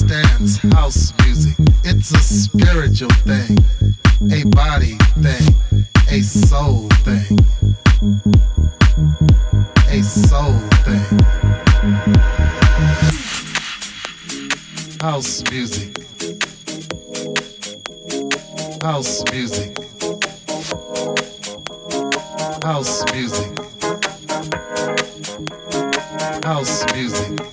understands house music. It's a spiritual thing, a body thing, a soul thing. A soul thing. House music. House music. House music. House music.